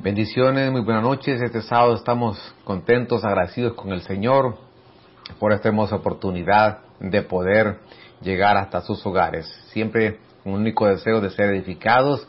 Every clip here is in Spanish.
Bendiciones, muy buenas noches. Este sábado estamos contentos, agradecidos con el Señor por esta hermosa oportunidad de poder llegar hasta sus hogares. Siempre un único deseo de ser edificados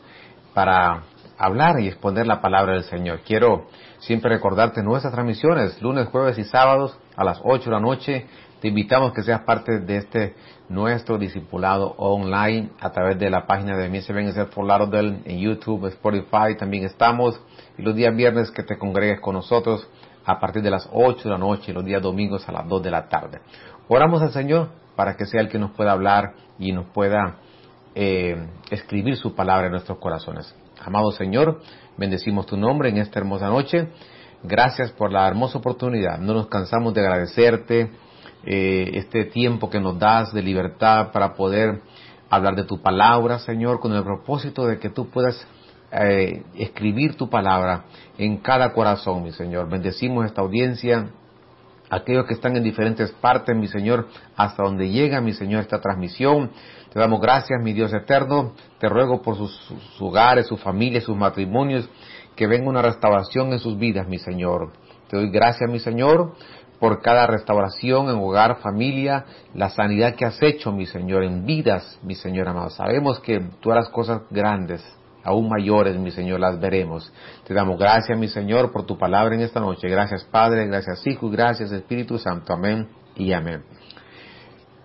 para hablar y exponer la palabra del Señor. Quiero siempre recordarte nuestras transmisiones, lunes, jueves y sábados a las 8 de la noche. Te invitamos que seas parte de este nuestro discipulado online a través de la página de Mise for Lauderdale en YouTube, Spotify, también estamos. Y los días viernes que te congregues con nosotros a partir de las 8 de la noche y los días domingos a las 2 de la tarde. Oramos al Señor para que sea el que nos pueda hablar y nos pueda eh, escribir su palabra en nuestros corazones. Amado Señor, bendecimos tu nombre en esta hermosa noche. Gracias por la hermosa oportunidad. No nos cansamos de agradecerte eh, este tiempo que nos das de libertad para poder hablar de tu palabra, Señor, con el propósito de que tú puedas eh, escribir tu palabra en cada corazón, mi Señor. Bendecimos esta audiencia, aquellos que están en diferentes partes, mi Señor, hasta donde llega, mi Señor, esta transmisión. Te damos gracias, mi Dios eterno. Te ruego por sus, sus hogares, sus familias, sus matrimonios, que venga una restauración en sus vidas, mi Señor. Te doy gracias, mi Señor, por cada restauración en hogar, familia, la sanidad que has hecho, mi Señor, en vidas, mi Señor amado. Sabemos que tú harás cosas grandes, aún mayores, mi Señor, las veremos. Te damos gracias, mi Señor, por tu palabra en esta noche. Gracias, Padre, gracias, Hijo, gracias, Espíritu Santo. Amén y amén.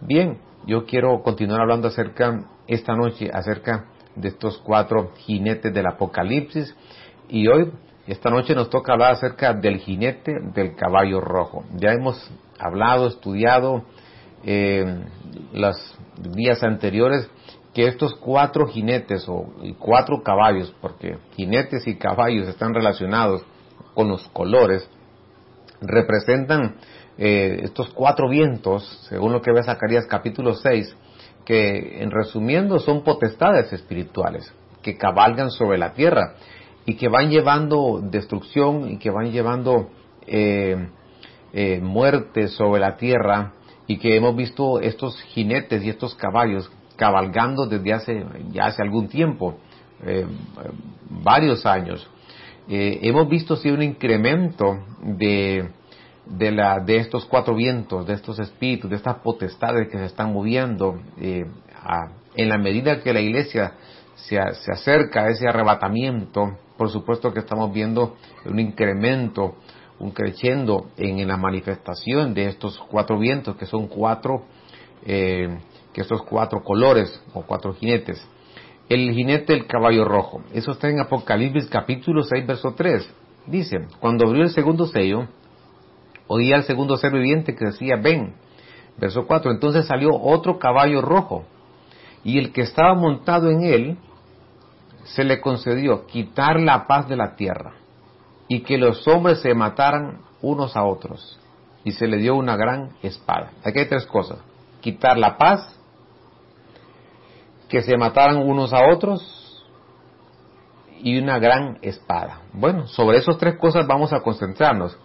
Bien, yo quiero continuar hablando acerca, esta noche, acerca de estos cuatro jinetes del Apocalipsis. Y hoy esta noche nos toca hablar acerca del jinete del caballo rojo. Ya hemos hablado, estudiado eh, los días anteriores que estos cuatro jinetes o cuatro caballos, porque jinetes y caballos están relacionados con los colores, representan eh, estos cuatro vientos, según lo que ve Zacarías capítulo 6, que en resumiendo son potestades espirituales que cabalgan sobre la tierra y que van llevando destrucción y que van llevando eh, eh, muerte sobre la tierra y que hemos visto estos jinetes y estos caballos cabalgando desde hace ya hace algún tiempo, eh, varios años. hemos visto sí un incremento de, de, la, de estos cuatro vientos, de estos espíritus, de estas potestades que se están moviendo en la medida que la iglesia se, se acerca a ese arrebatamiento por supuesto que estamos viendo un incremento, un creciendo en, la manifestación de estos cuatro vientos, que son cuatro, eh, que estos cuatro colores o cuatro jinetes. El jinete del caballo rojo, eso está en Apocalipsis capítulo 6, verso 3. Dice, cuando abrió el segundo sello, oía al segundo ser viviente que decía, ven. Verso 4, entonces salió otro caballo rojo, y el que estaba montado en él se le concedió quitar la paz de la tierra y que los hombres se mataran unos a otros. Y se le dio una gran espada. Aquí hay tres cosas. Quitar la paz, que se mataran unos a otros y una gran espada. Bueno, sobre esas tres cosas vamos a concentrarnos.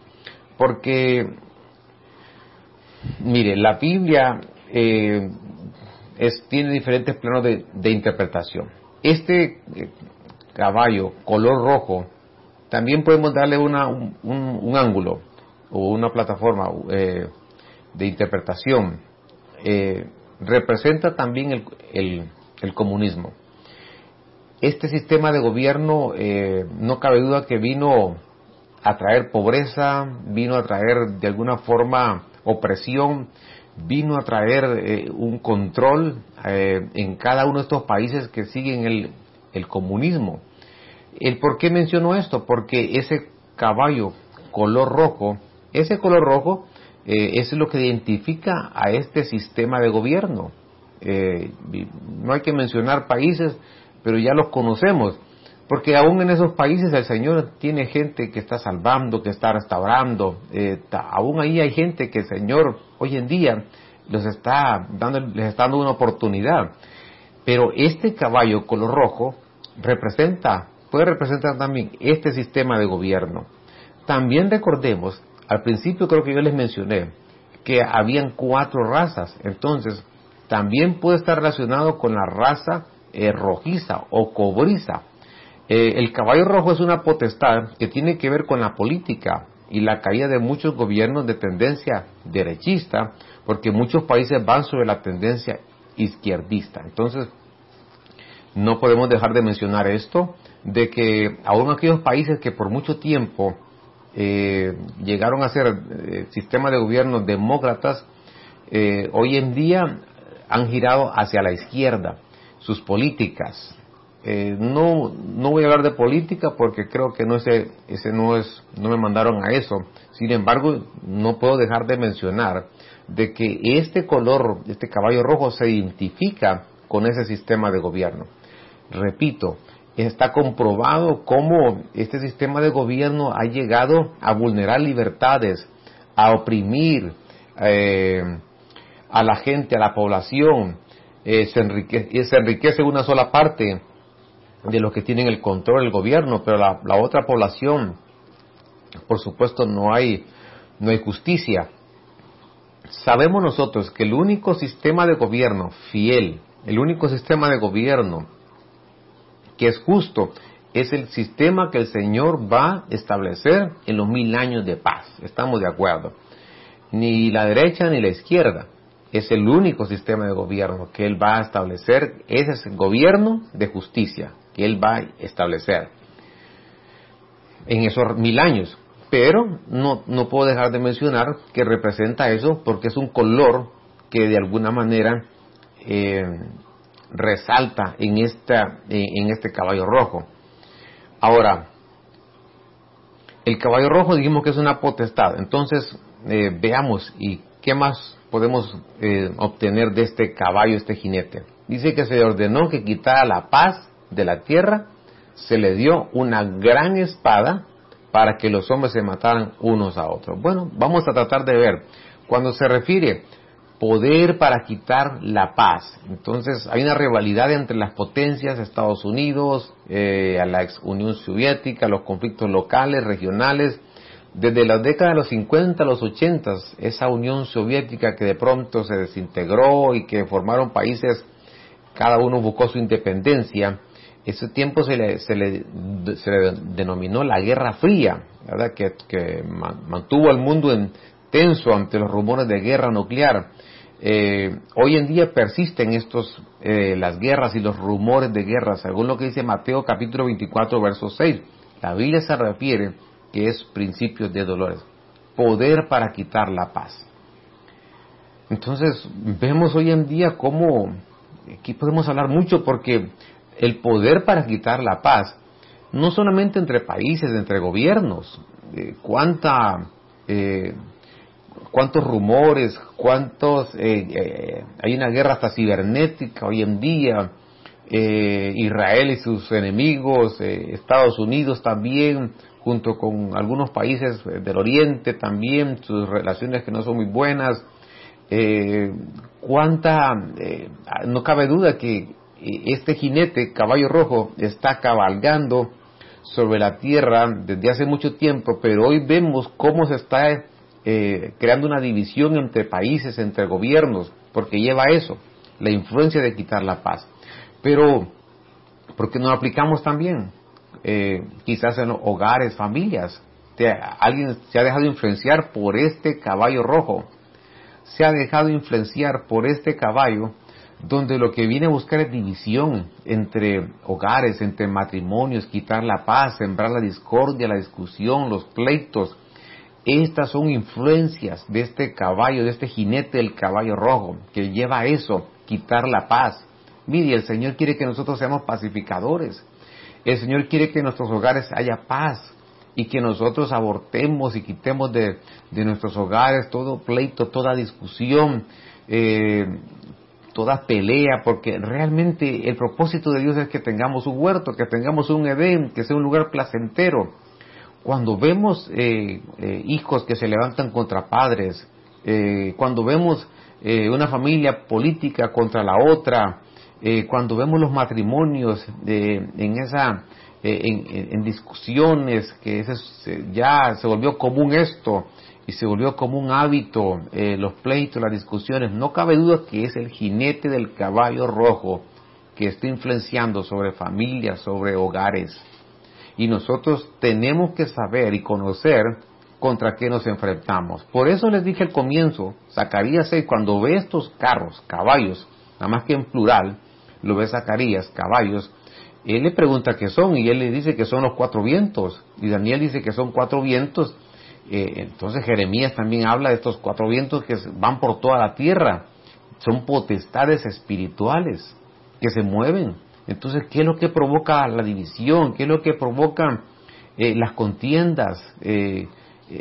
Porque, mire, la Biblia eh, tiene diferentes planos de interpretación. Este eh, caballo color rojo, también podemos darle una, un, ángulo o una plataforma eh, de interpretación. Eh, representa también el, el, comunismo. Este sistema de gobierno no cabe duda que vino a traer pobreza, vino a traer de alguna forma opresión, vino a traer eh, un control eh, en cada uno de estos países que siguen el, el comunismo. ¿El por qué menciono esto? Porque ese caballo color rojo, ese color rojo eh, es lo que identifica a este sistema de gobierno. no hay que mencionar países, pero ya los conocemos. Porque aún en esos países el Señor tiene gente que está salvando, que está restaurando. Eh, aún ahí hay gente que el Señor hoy en día les está dando, les está dando una oportunidad. Pero este caballo color rojo representa, puede representar también este sistema de gobierno. También recordemos, al principio creo que yo les mencioné que habían cuatro razas. Entonces, también puede estar relacionado con la raza eh, rojiza o cobriza Eh, el caballo rojo es una potestad que tiene que ver con la política y la caída de muchos gobiernos de tendencia derechista, porque muchos países van sobre la tendencia izquierdista. Entonces, no podemos dejar de mencionar esto, de que aún aquellos países que por mucho tiempo eh, llegaron a ser eh, sistemas de gobierno demócratas, eh, hoy en día han girado hacia la izquierda sus políticas. No, no voy a hablar de política porque creo que no ese, ese no es, no me mandaron a eso. Sin embargo, no puedo dejar de mencionar de que este color, este caballo rojo se identifica con ese sistema de gobierno. Repito, está comprobado cómo este sistema de gobierno ha llegado a vulnerar libertades, a oprimir eh, a la gente, a la población, eh, se, enriquece, se enriquece una sola parte de los que tienen el control del gobierno, pero la, otra población, por supuesto, no hay, no hay justicia. Sabemos nosotros que el único sistema de gobierno fiel, el único sistema de gobierno que es justo, es el sistema que el Señor va a establecer en los mil años de paz. Estamos de acuerdo. Ni la derecha ni la izquierda. Es el único sistema de gobierno que Él va a establecer. Ese es el gobierno de justicia que Él va a establecer en esos mil años. Pero no, no puedo dejar de mencionar que representa eso porque es un color que de alguna manera eh, resalta en, esta, en este caballo rojo. Ahora, el caballo rojo dijimos que es una potestad, entonces eh, veamos y qué más podemos eh, obtener de este caballo, este jinete. Dice que se ordenó que quitara la paz de la tierra, se le dio una gran espada para que los hombres se mataran unos a otros. Bueno, vamos a tratar de ver. Cuando se refiere poder para quitar la paz. Entonces hay una rivalidad entre las potencias, Estados Unidos, eh, a la ex Unión Soviética, los conflictos locales, regionales. Desde las décadas de los 50 a los 80, esa Unión Soviética que de pronto se desintegró y que formaron países, cada uno buscó su independencia, ese tiempo se le, se le, se le denominó la Guerra Fría, ¿verdad? Que, que mantuvo al mundo en tenso ante los rumores de guerra nuclear eh, hoy en día persisten estos, eh, las guerras y los rumores de guerra, según lo que dice Mateo capítulo 24, verso 6. La Biblia se refiere que es principios de dolores, poder para quitar la paz. Entonces, vemos hoy en día cómo, aquí podemos hablar mucho porque el poder para quitar la paz, no solamente entre países, entre gobiernos, eh, cuánta cuántos rumores, cuántos, eh, eh, hay una guerra hasta cibernética hoy en día, eh, Israel y sus enemigos, Estados Unidos también, junto con algunos países del Oriente también, sus relaciones que no son muy buenas. cuánta, no cabe duda que este jinete, caballo rojo, está cabalgando sobre la tierra desde hace mucho tiempo, pero hoy vemos cómo se está eh, creando una división entre países, entre gobiernos, porque lleva eso, la influencia de quitar la paz. Pero, ¿por qué no aplicamos también? Eh, quizás en hogares, familias. alguien se ha dejado influenciar por este caballo rojo. Se ha dejado influenciar por este caballo donde lo que viene a buscar es división entre hogares, entre matrimonios, quitar la paz, sembrar la discordia, la discusión, los pleitos, estas son influencias de este caballo, de este jinete del caballo rojo, que lleva a eso, quitar la paz. Mire, el Señor quiere que nosotros seamos pacificadores. El Señor quiere que en nuestros hogares haya paz y que nosotros abortemos y quitemos de, nuestros hogares todo pleito, toda discusión, eh, toda pelea, porque realmente el propósito de Dios es que tengamos un huerto, que tengamos un Edén, que sea un lugar placentero. Cuando vemos eh, eh, hijos que se levantan contra padres, eh, cuando vemos una familia política contra la otra, cuando vemos los matrimonios en esa en, discusiones que ya se volvió común esto y se volvió como un hábito los pleitos, las discusiones, no cabe duda que es el jinete del caballo rojo que está influenciando sobre familias, sobre hogares. y nosotros tenemos que saber y conocer contra qué nos enfrentamos. Por eso les dije al comienzo, Zacarías 6, cuando ve estos carros, caballos, nada más que en plural, lo ve Zacarías, caballos, él le pregunta qué son y él le dice que son los cuatro vientos y Daniel dice que son cuatro vientos. Eh, entonces Jeremías también habla de estos cuatro vientos que van por toda la tierra. Son potestades espirituales que se mueven. Entonces, ¿qué es lo que provoca la división? ¿Qué es lo que provoca eh, las contiendas? Eh,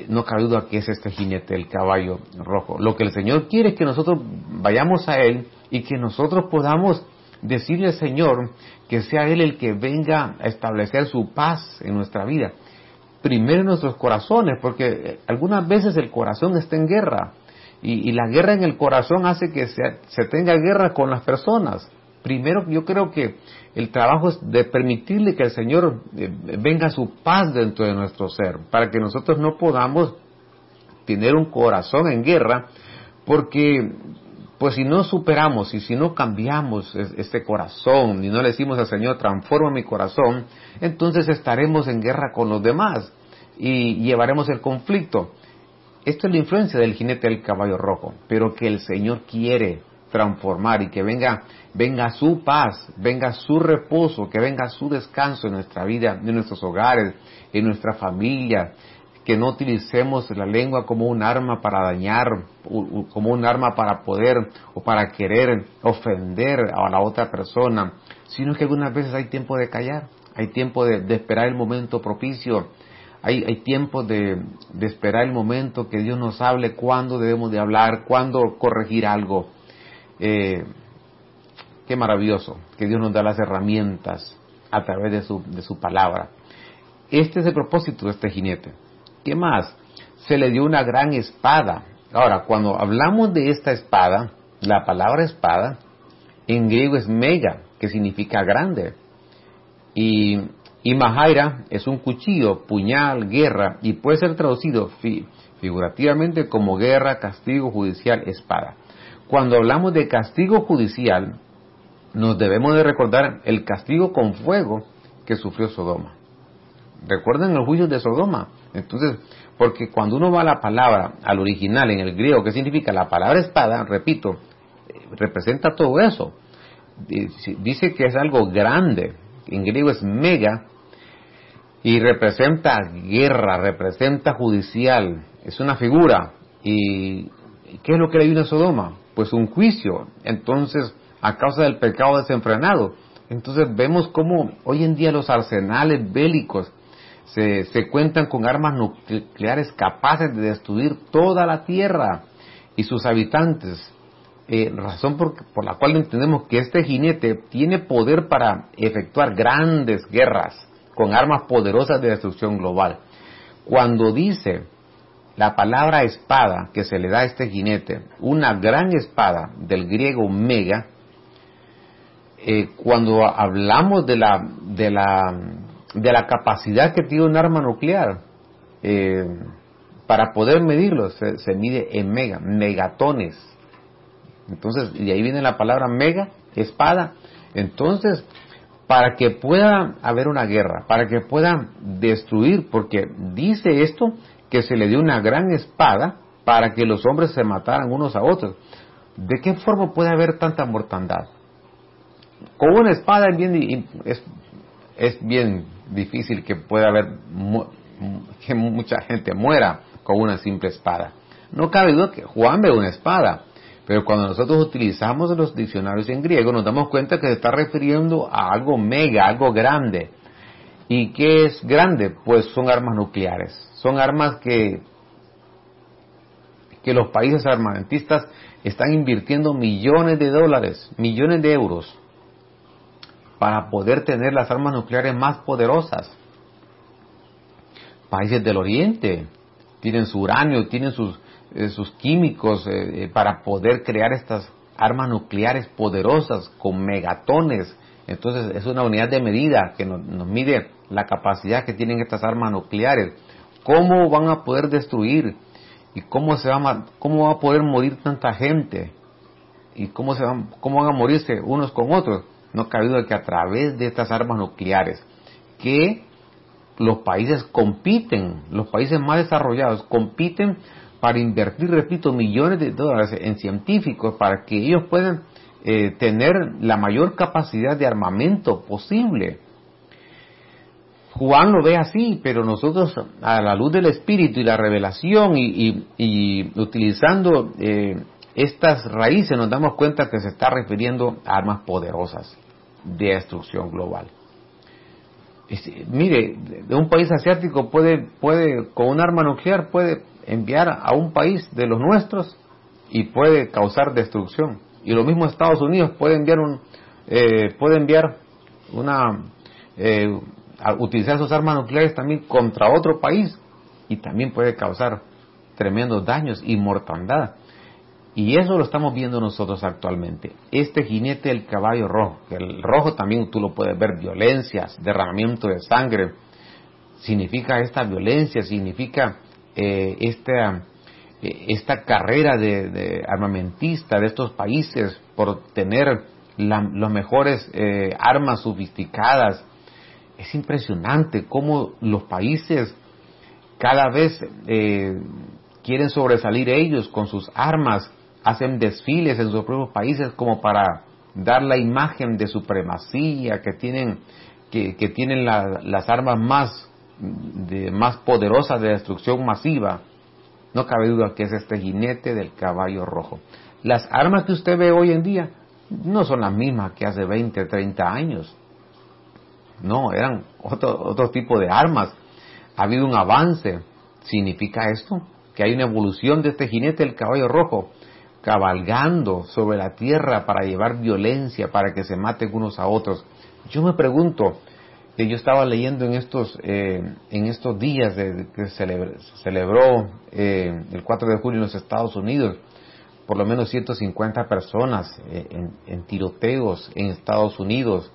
no cabe duda que es este jinete, el caballo rojo. Lo que el Señor quiere es que nosotros vayamos a Él y que nosotros podamos decirle al Señor que sea Él el que venga a establecer su paz en nuestra vida. Primero en nuestros corazones, porque eh, algunas veces el corazón está en guerra y, la guerra en el corazón hace que se, tenga guerra con las personas. Primero yo creo que el trabajo es de permitirle que el Señor eh, venga su paz dentro de nuestro ser, para que nosotros no podamos tener un corazón en guerra, porque pues si no superamos y si no cambiamos este corazón y no le decimos al Señor, transforma mi corazón, entonces estaremos en guerra con los demás y llevaremos el conflicto. Esto es la influencia del jinete del caballo rojo, pero que el Señor quiere transformar y que venga, venga su paz, venga su reposo, que venga su descanso en nuestra vida, en nuestros hogares, en nuestra familia, que no utilicemos la lengua como un arma para dañar, como un arma para poder o para querer ofender a la otra persona, sino que algunas veces hay tiempo de callar, hay tiempo de, esperar el momento propicio, hay, tiempo de, esperar el momento que Dios nos hable, cuándo debemos de hablar, cuándo corregir algo. Eh, qué maravilloso que Dios nos da las herramientas a través de su palabra. Este es el propósito de este jinete ¿Qué más? Se le dio una gran espada. Ahora, cuando hablamos de esta espada, la palabra espada en griego es mega, que significa grande. Y, y mahaira es un cuchillo, puñal, guerra, y puede ser traducido figurativamente como guerra, castigo judicial, espada. Cuando hablamos de castigo judicial, nos debemos de recordar el castigo con fuego que sufrió Sodoma. ¿Recuerdan el juicio de Sodoma? Entonces, porque cuando uno va a la palabra, al original en el griego, ¿qué significa? La palabra espada, repito, representa todo eso. Dice que es algo grande, en griego es mega, y representa guerra, representa judicial, es una figura. ¿Y qué es lo que le dio a Sodoma? Pues un juicio. Entonces, a causa del pecado desenfrenado. Entonces vemos cómo hoy en día los arsenales bélicos se, cuentan con armas nucleares capaces de destruir toda la Tierra y sus habitantes. Eh, razón por, por, la cual entendemos que este jinete tiene poder para efectuar grandes guerras con armas poderosas de destrucción global. Cuando dice la palabra espada que se le da a este jinete, una gran espada del griego mega, eh, cuando hablamos de la, de la de la capacidad que tiene un arma nuclear. Eh, para poder medirlo se, mide en mega, megatones. Entonces, y ahí viene la palabra mega, espada. Entonces, para que pueda haber una guerra, para que pueda destruir, porque dice esto que se le dio una gran espada para que los hombres se mataran unos a otros. ¿De qué forma puede haber tanta mortandad? Con una espada es bien, es, es bien difícil que pueda haber que mucha gente muera con una simple espada. No cabe duda que Juan ve una espada, pero cuando nosotros utilizamos los diccionarios en griego nos damos cuenta que se está refiriendo a algo mega, algo grande. ¿Y qué es grande? Pues son armas nucleares. Son armas que, que los países armamentistas están invirtiendo millones de dólares, millones de euros para poder tener las armas nucleares más poderosas. Países del Oriente tienen su uranio, tienen sus, eh, químicos eh, eh, para poder crear estas armas nucleares poderosas con megatones. Entonces es una unidad de medida que nos, mide la capacidad que tienen estas armas nucleares. ¿Cómo van a poder destruir? ¿Y cómo, se va, cómo va a poder morir tanta gente? ¿Y cómo, se van, cómo van a morirse unos con otros? No cabe duda que a través de estas armas nucleares, que los países compiten, los países más desarrollados compiten para invertir, repito, millones de dólares en científicos para que ellos puedan eh, tener la mayor capacidad de armamento posible. Juan lo ve así, pero nosotros a la luz del Espíritu y la revelación y, utilizando eh, estas raíces nos damos cuenta que se está refiriendo a armas poderosas de destrucción global. mire, de un país asiático puede, puede, con un arma nuclear puede enviar a un país de los nuestros y puede causar destrucción. Y lo mismo Estados Unidos puede enviar un, eh, puede enviar una, eh, utilizar sus armas nucleares también contra otro país y también puede causar tremendos daños y mortandad. Y eso lo estamos viendo nosotros actualmente. Este jinete del caballo rojo, que el rojo también tú lo puedes ver, violencias, derramamiento de sangre, significa esta violencia, significa eh, esta, eh, esta carrera de, armamentista de estos países por tener las mejores eh, armas sofisticadas. Es impresionante cómo los países cada vez quieren sobresalir ellos con sus armas hacen desfiles en sus propios países como para dar la imagen de supremacía, que tienen, que, tienen las armas más, de, más poderosas de destrucción masiva. No cabe duda que es este jinete del caballo rojo. Las armas que usted ve hoy en día no son las mismas que hace 20, 30 años. No, eran otro, otro tipo de armas. Ha habido un avance. ¿Significa esto? Que hay una evolución de este jinete del caballo rojo cabalgando sobre la tierra para llevar violencia, para que se maten unos a otros. Yo me pregunto, que yo estaba leyendo en estos, eh, en estos días de, que se celebró, eh, el 4 de julio en los Estados Unidos, por lo menos 150 personas eh, en, tiroteos en Estados Unidos.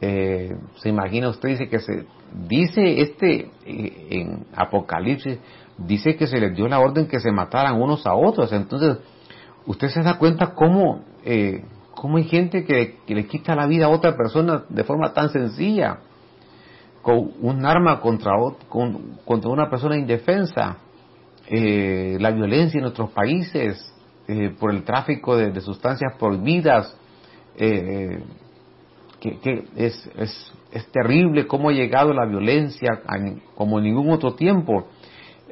se imagina usted, dice que se, dice este en Apocalipsis, dice que se les dio la orden que se mataran unos a otros. Entonces, usted se da cuenta cómo, eh, cómo hay gente que, le quita la vida a otra persona de forma tan sencilla, con un arma contra, contra una persona indefensa, eh, la violencia en nuestros países eh, por el tráfico de, sustancias prohibidas, que, es, es, es, terrible cómo ha llegado la violencia como en ningún otro tiempo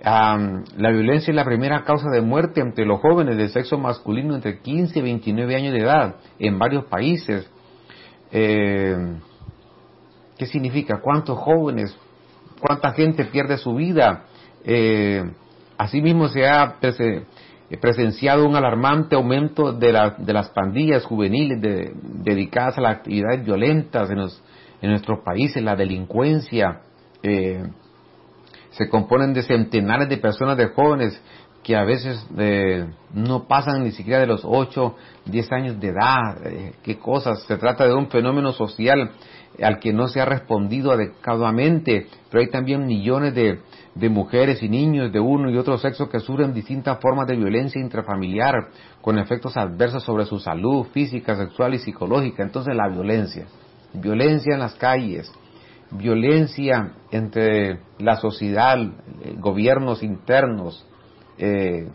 la violencia es la primera causa de muerte entre los jóvenes de sexo masculino entre 15 y 29 años de edad en varios países. Eh, ¿Qué significa? ¿Cuántos jóvenes? ¿Cuánta gente pierde su vida? Eh, asimismo se ha presenciado un alarmante aumento de, las pandillas juveniles dedicadas a las actividades violentas en, nuestros países, la delincuencia. Eh, se componen de centenares de personas de jóvenes que a veces eh, no pasan ni siquiera de los 8, 10 años de edad. Eh, ¿Qué cosas? Se trata de un fenómeno social al que no se ha respondido adecuadamente, pero hay también millones de, de mujeres y niños de uno y otro sexo que sufren distintas formas de violencia intrafamiliar con efectos adversos sobre su salud física, sexual y psicológica. Entonces la violencia, violencia en las calles, violencia entre la sociedad, eh, gobiernos internos. Eh,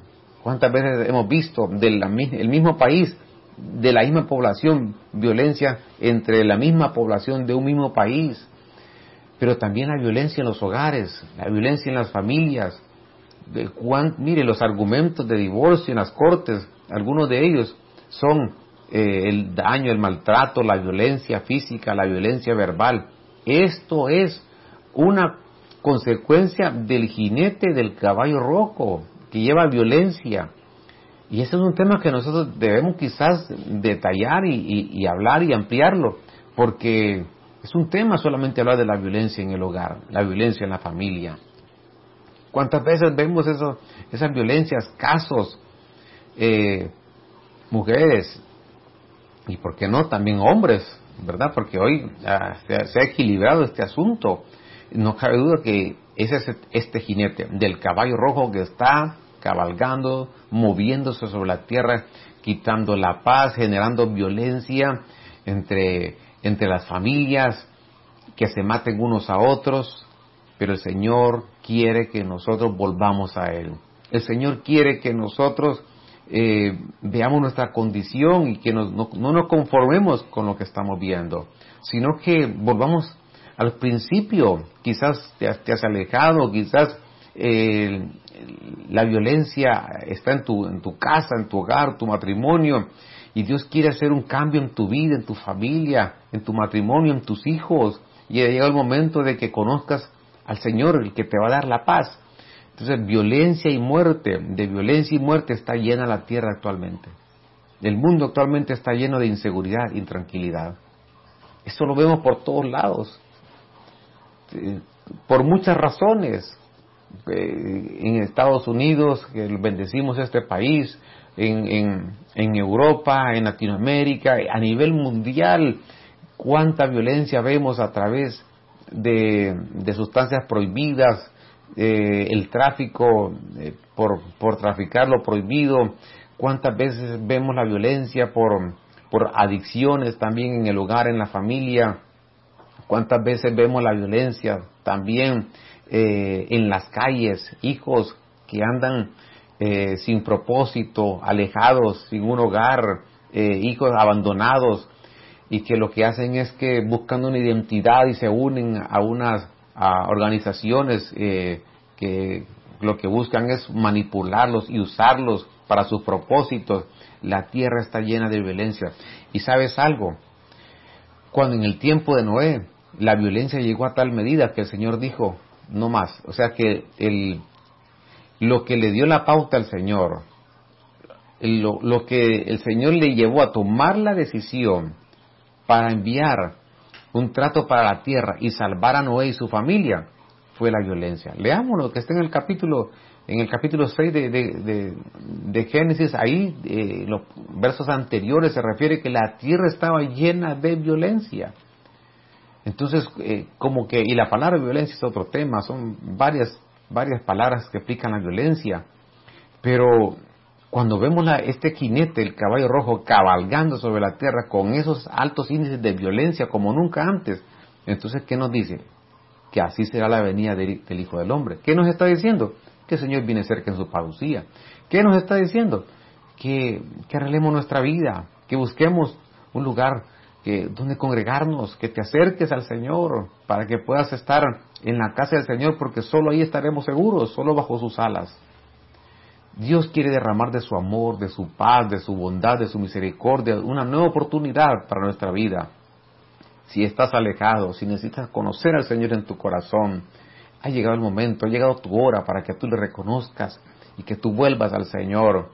¿Cuántas veces hemos visto del el mismo país, de la misma población, violencia entre la misma población de un mismo país? Pero también la violencia en los hogares, la violencia en las familias. Mire, los argumentos de divorcio en las cortes, algunos de ellos son eh, el daño, el maltrato, la violencia física, la violencia verbal esto es una consecuencia del jinete del caballo rojo que lleva violencia. Y ese es un tema que nosotros debemos quizás detallar y, hablar y ampliarlo, porque es un tema solamente hablar de la violencia en el hogar, la violencia en la familia. ¿Cuántas veces vemos eso, esas violencias, casos, eh, mujeres, y por qué no, también hombres, ¿verdad? Porque hoy se, ha equilibrado este asunto. No cabe duda que ese es este jinete del caballo rojo que está cabalgando, moviéndose sobre la tierra, quitando la paz, generando violencia entre, entre las familias, que se maten unos a otros. pero el Señor quiere que nosotros volvamos a Él. El Señor quiere que nosotros eh, veamos nuestra condición y que no, nos conformemos con lo que estamos viendo, sino que volvamos al principio. Quizás te, has alejado, quizás eh, la violencia está en tu, en tu casa, en tu hogar, tu matrimonio, y Dios quiere hacer un cambio en tu vida, en tu familia, en tu matrimonio, en tus hijos, y llega el momento de que conozcas al Señor, el que te va a dar la paz. Entonces, violencia y muerte, de violencia y muerte está llena la tierra actualmente. El mundo actualmente está lleno de inseguridad, intranquilidad. Eso lo vemos por todos lados, eh, por muchas razones. Eh, en Estados Unidos, que bendecimos este país, en, en, Europa, en Latinoamérica, a nivel mundial, cuánta violencia vemos a través de, sustancias prohibidas, eh, el tráfico eh, por, por traficar lo prohibido, cuántas veces vemos la violencia por, por adicciones también en el hogar, en la familia, cuántas veces vemos la violencia también eh, en las calles, hijos que andan eh, sin propósito, alejados, sin un hogar, hijos abandonados, y que lo que hacen es que buscan una identidad y se unen a unas organizaciones que lo que buscan es manipularlos y usarlos para sus propósitos. La tierra está llena de violencia. ¿Y sabes algo? Cuando en el tiempo de Noé la violencia llegó a tal medida que el Señor dijo, no más. O sea que el, lo que le dio la pauta al Señor, lo, lo que el Señor le llevó a tomar la decisión para enviar un trato para la tierra y salvar a Noé y su familia, fue la violencia. Leamos lo que está en el capítulo, en el capítulo 6 de, de, de, Génesis, ahí eh, los versos anteriores se refiere que la tierra estaba llena de violencia. Entonces, eh, como que, y la palabra violencia es otro tema, son varias, varias palabras que explican la violencia, pero cuando vemos este jinete, el caballo rojo, cabalgando sobre la tierra con esos altos índices de violencia como nunca antes, entonces, ¿qué nos dice? Que así será la venida del, Hijo del Hombre. ¿Qué nos está diciendo? Que el Señor viene cerca en su parucía. ¿Qué nos está diciendo? Que, que arreglemos nuestra vida, que busquemos un lugar donde congregarnos, que te acerques al Señor para que puedas estar en la casa del Señor porque solo ahí estaremos seguros, solo bajo sus alas. Dios quiere derramar de su amor, de su paz, de su bondad, de su misericordia, una nueva oportunidad para nuestra vida. Si estás alejado, si necesitas conocer al Señor en tu corazón, ha llegado el momento, ha llegado tu hora para que tú le reconozcas y que tú vuelvas al Señor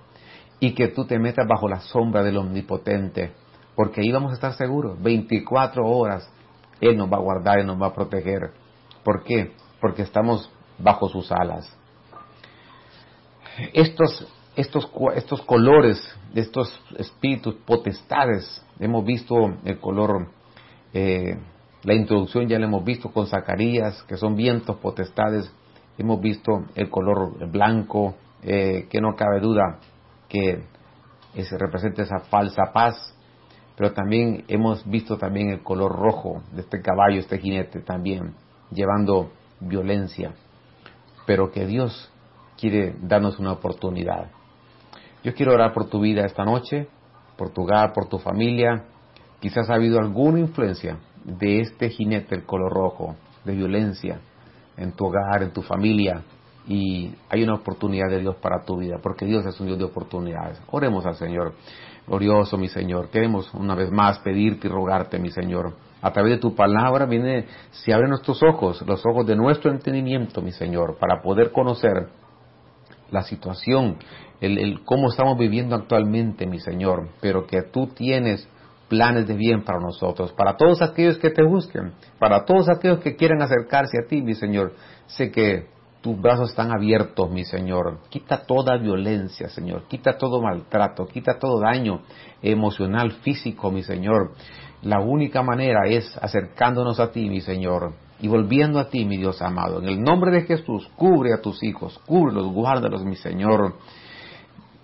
y que tú te metas bajo la sombra del Omnipotente porque ahí vamos a estar seguros. 24 horas Él nos va a guardar y nos va a proteger. ¿Por qué? Porque estamos bajo sus alas. Estos, estos, estos colores, estos espíritus potestades, hemos visto el color, eh, la introducción ya la hemos visto con Zacarías, que son vientos potestades, hemos visto el color blanco, eh, que no cabe duda que se representa esa falsa paz, pero también hemos visto también el color rojo de este caballo, este jinete también, llevando violencia, pero que Dios quiere darnos una oportunidad. Yo quiero orar por tu vida esta noche, por tu hogar, por tu familia. Quizás ha habido alguna influencia de este jinete, el color rojo, de violencia en tu hogar, en tu familia, y hay una oportunidad de Dios para tu vida, porque Dios es un Dios de oportunidades. Oremos al Señor. Glorioso, mi Señor. Queremos una vez más pedirte y rogarte, mi Señor. A través de tu palabra viene, se abren nuestros ojos, los ojos de nuestro entendimiento, mi Señor, para poder conocer la situación, el, cómo estamos viviendo actualmente, mi Señor, pero que tú tienes planes de bien para nosotros, para todos aquellos que te busquen, para todos aquellos que quieran acercarse a ti, mi Señor. Sé que tus brazos están abiertos, mi Señor. Quita toda violencia, Señor. Quita todo maltrato, quita todo daño emocional, físico, mi Señor. La única manera es acercándonos a ti, mi Señor, y volviendo a ti, mi Dios amado. En el nombre de Jesús, cubre a tus hijos, cúbrelos, guárdalos, mi Señor.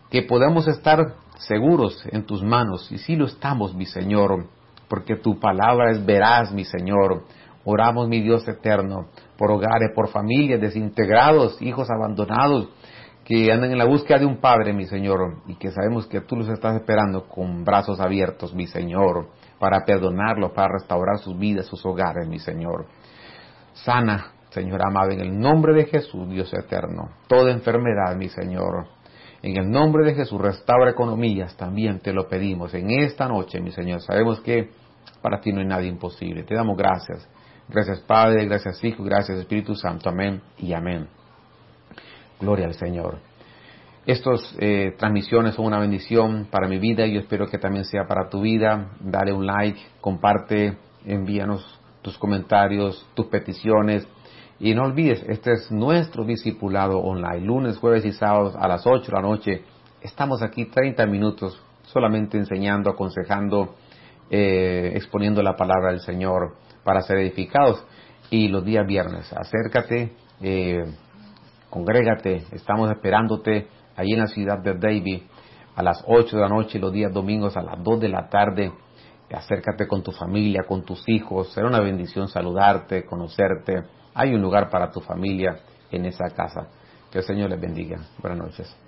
Que podamos estar seguros en tus manos, y sí lo estamos, mi Señor, porque tu palabra es veraz, mi Señor Oramos, mi Dios eterno, por hogares, por familias desintegrados, hijos abandonados, que andan en la búsqueda de un padre, mi Señor, y que sabemos que tú los estás esperando con brazos abiertos, mi Señor, para perdonarlos, para restaurar sus vidas, sus hogares, mi Señor. Sana, Señor amado, en el nombre de Jesús, Dios eterno, toda enfermedad, mi Señor. En el nombre de Jesús, restaura economías, también te lo pedimos en esta noche, mi Señor. Sabemos que para ti no hay nada imposible. Te damos gracias. Gracias Padre, gracias Hijo, gracias Espíritu Santo. Amén y amén. Gloria al Señor. Estas eh, transmisiones son una bendición para mi vida y yo espero que también sea para tu vida. Dale un like, comparte, envíanos tus comentarios, tus peticiones. Y no olvides, este es nuestro discipulado online, lunes, jueves y sábados a las 8 de la noche. Estamos aquí 30 minutos solamente enseñando, aconsejando, eh, exponiendo la palabra del Señor para ser edificados. Y los días viernes, acércate, eh, congrégate, estamos esperándote allí en la ciudad de David a las 8 de la noche los días domingos a las 2 de la tarde. Acércate con tu familia, con tus hijos. Será una bendición saludarte, conocerte. Hay un lugar para tu familia en esa casa. Que el Señor les bendiga. Buenas noches.